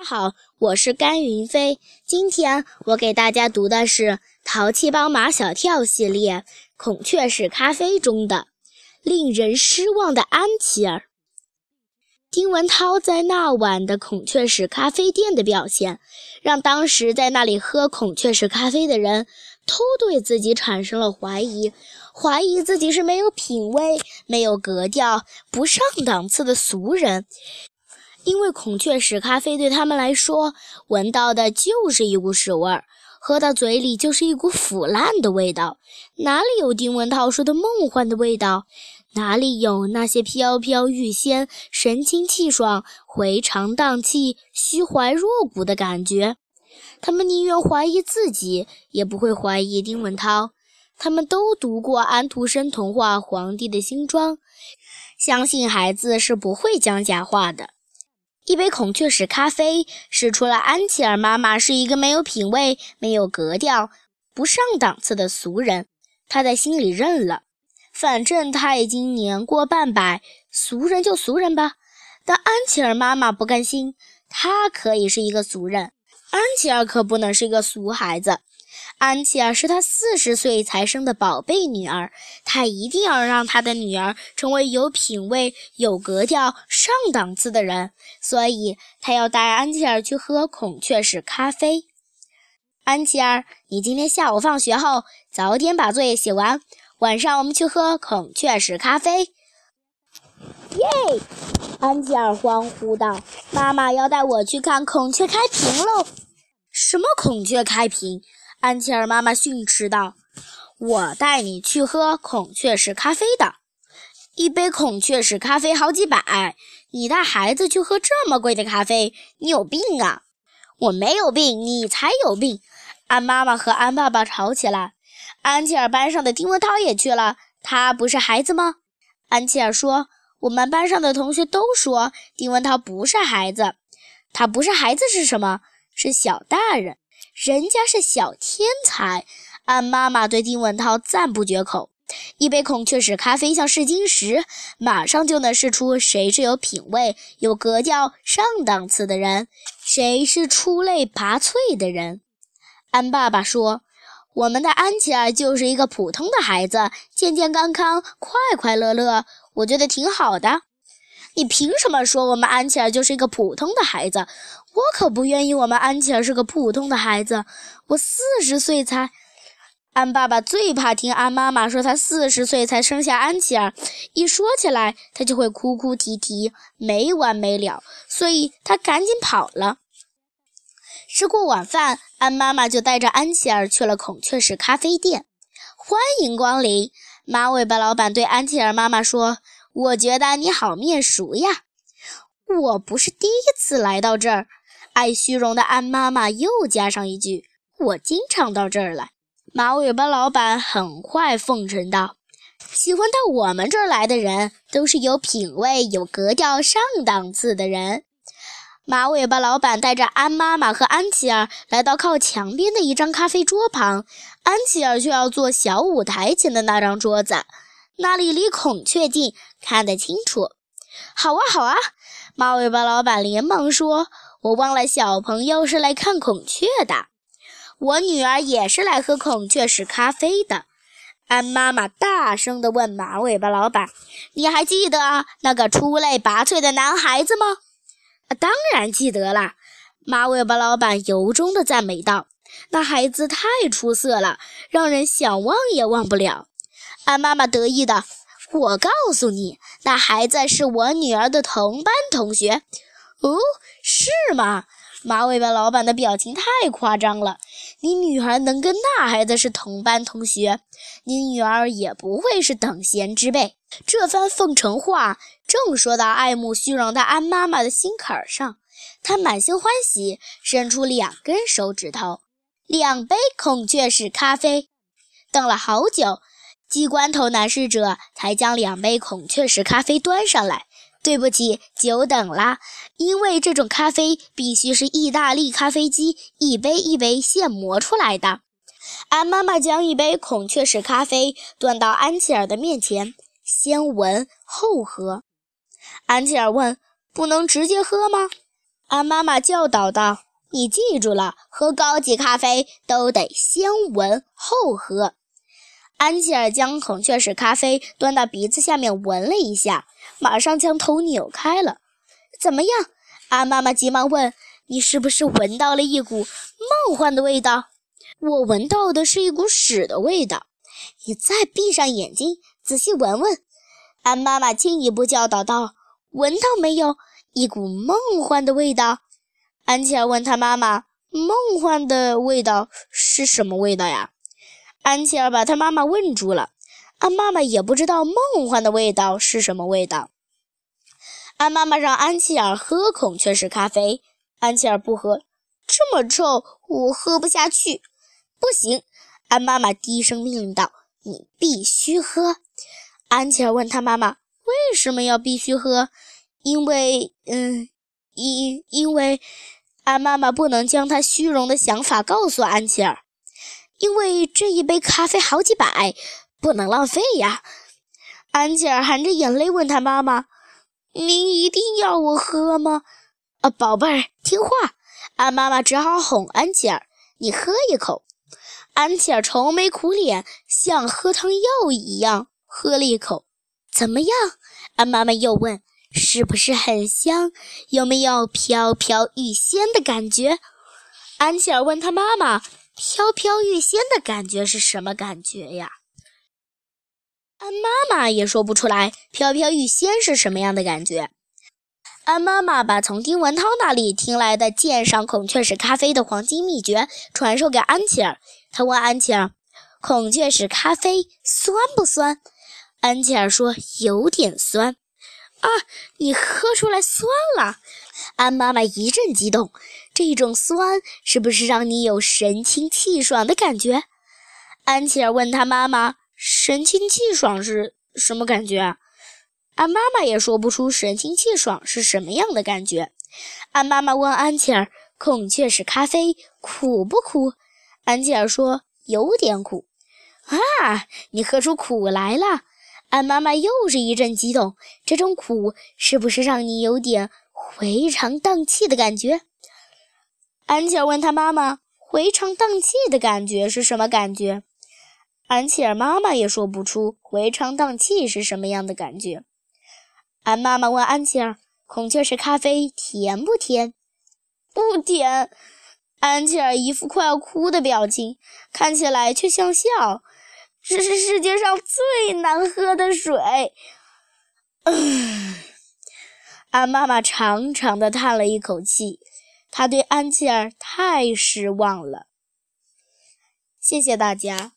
大家好，我是甘云飞。今天我给大家读的是《淘气包马小跳》系列《孔雀石咖啡》中的“令人失望的安琪儿”。丁文涛在那晚的孔雀石咖啡店的表现，让当时在那里喝孔雀石咖啡的人都对自己产生了怀疑，怀疑自己是没有品味、没有格调、不上档次的俗人。因为孔雀屎咖啡对他们来说，闻到的就是一股屎味儿，喝到嘴里就是一股腐烂的味道。哪里有丁文涛说的梦幻的味道？哪里有那些飘飘欲仙、神清气爽、回肠荡气、虚怀若谷的感觉？他们宁愿怀疑自己，也不会怀疑丁文涛。他们都读过安徒生童话《皇帝的新装》，相信孩子是不会讲假话的。一杯孔雀石咖啡，使出了安琪儿妈妈是一个没有品味、没有格调、不上档次的俗人。她在心里认了，反正她已经年过半百，俗人就俗人吧。但安琪儿妈妈不甘心，她可以是一个俗人，安琪儿可不能是一个俗孩子。安琪儿是他四十岁才生的宝贝女儿，他一定要让他的女儿成为有品位、有格调、上档次的人，所以他要带安琪儿去喝孔雀石咖啡。安琪儿，你今天下午放学后早点把作业写完，晚上我们去喝孔雀石咖啡。耶！安琪儿欢呼道：“妈妈要带我去看孔雀开屏喽！”什么孔雀开屏？安琪儿妈妈训斥道：“我带你去喝孔雀石咖啡的，一杯孔雀石咖啡好几百，你带孩子去喝这么贵的咖啡，你有病啊！”“我没有病，你才有病！”安妈妈和安爸爸吵起来。安琪儿班上的丁文涛也去了，他不是孩子吗？安琪儿说：“我们班上的同学都说丁文涛不是孩子，他不是孩子是什么？是小大人。”人家是小天才，安妈妈对丁文涛赞不绝口。一杯孔雀石咖啡像试金石，马上就能试出谁是有品位、有格调、上档次的人，谁是出类拔萃的人。安爸爸说：“我们的安琪儿就是一个普通的孩子，健健康康、快快乐乐，我觉得挺好的。”你凭什么说我们安琪儿就是一个普通的孩子？我可不愿意我们安琪儿是个普通的孩子。我四十岁才……安爸爸最怕听安妈妈说他四十岁才生下安琪儿，一说起来他就会哭哭啼啼，没完没了，所以他赶紧跑了。吃过晚饭，安妈妈就带着安琪儿去了孔雀石咖啡店。欢迎光临！马尾巴老板对安琪儿妈妈说。我觉得你好面熟呀！我不是第一次来到这儿。爱虚荣的安妈妈又加上一句：“我经常到这儿来。”马尾巴老板很快奉承道：“喜欢到我们这儿来的人，都是有品位、有格调、上档次的人。”马尾巴老板带着安妈妈和安琪儿来到靠墙边的一张咖啡桌旁，安琪儿却要坐小舞台前的那张桌子。那里离孔雀近，看得清楚。好啊，好啊！马尾巴老板连忙说：“我忘了，小朋友是来看孔雀的。我女儿也是来喝孔雀石咖啡的。”安妈妈大声地问马尾巴老板：“你还记得那个出类拔萃的男孩子吗？”“当然记得啦！”马尾巴老板由衷地赞美道：“那孩子太出色了，让人想忘也忘不了。”安妈妈得意的，我告诉你，那孩子是我女儿的同班同学。哦，是吗？马尾巴老板的表情太夸张了。你女儿能跟那孩子是同班同学，你女儿也不会是等闲之辈。这番奉承话正说到爱慕虚荣的安妈妈的心坎上，她满心欢喜，伸出两根手指头，两杯孔雀石咖啡，等了好久。机关头男侍者才将两杯孔雀石咖啡端上来。对不起，久等啦，因为这种咖啡必须是意大利咖啡机一杯一杯现磨出来的。安妈妈将一杯孔雀石咖啡端到安琪儿的面前，先闻后喝。安琪儿问：“不能直接喝吗？”安妈妈教导道：“你记住了，喝高级咖啡都得先闻后喝。”安琪儿将孔雀石咖啡端到鼻子下面闻了一下，马上将头扭开了。怎么样？安妈妈急忙问：“你是不是闻到了一股梦幻的味道？”“我闻到的是一股屎的味道。”“你再闭上眼睛，仔细闻闻。”安妈妈进一步教导道：“闻到没有？”一股梦幻的味道，安琪儿问他妈妈：“梦幻的味道是什么味道呀？”安琪儿把他妈妈问住了。安妈妈也不知道梦幻的味道是什么味道。安妈妈让安琪儿喝孔雀石咖啡，安琪儿不喝，这么臭，我喝不下去。不行，安妈妈低声命令道：“你必须喝。”安琪儿问他妈妈：“为什么要必须喝？”因为，嗯，因因为安妈妈不能将她虚荣的想法告诉安琪儿，因为这一杯咖啡好几百，不能浪费呀。安琪儿含着眼泪问她妈妈：“您一定要我喝吗？”啊，宝贝儿，听话。安妈妈只好哄安琪儿：“你喝一口。”安琪儿愁眉苦脸，像喝汤药一样喝了一口。怎么样？安妈妈又问。是不是很香？有没有飘飘欲仙的感觉？安琪儿问他妈妈：“飘飘欲仙的感觉是什么感觉呀？”安妈妈也说不出来，飘飘欲仙是什么样的感觉。安妈妈把从丁文涛那里听来的鉴赏孔雀石咖啡的黄金秘诀传授给安琪儿。她问安琪儿：“孔雀石咖啡酸不酸？”安琪儿说：“有点酸。”啊！你喝出来酸了，安妈妈一阵激动。这种酸是不是让你有神清气爽的感觉？安琪儿问他妈妈：“神清气爽是什么感觉？”安妈妈也说不出神清气爽是什么样的感觉。安妈妈问安琪儿：“孔雀石咖啡苦不苦？”安琪儿说：“有点苦。”啊！你喝出苦来了。安妈妈又是一阵激动，这种苦是不是让你有点回肠荡气的感觉？安琪儿问他妈妈：“回肠荡气的感觉是什么感觉？”安琪儿妈妈也说不出回肠荡气是什么样的感觉。安妈妈问安琪儿：“孔雀石咖啡甜不甜？”“不甜。”安琪儿一副快要哭的表情，看起来却像笑。这是世界上最难喝的水。安妈妈长长的叹了一口气，她对安琪儿太失望了。谢谢大家。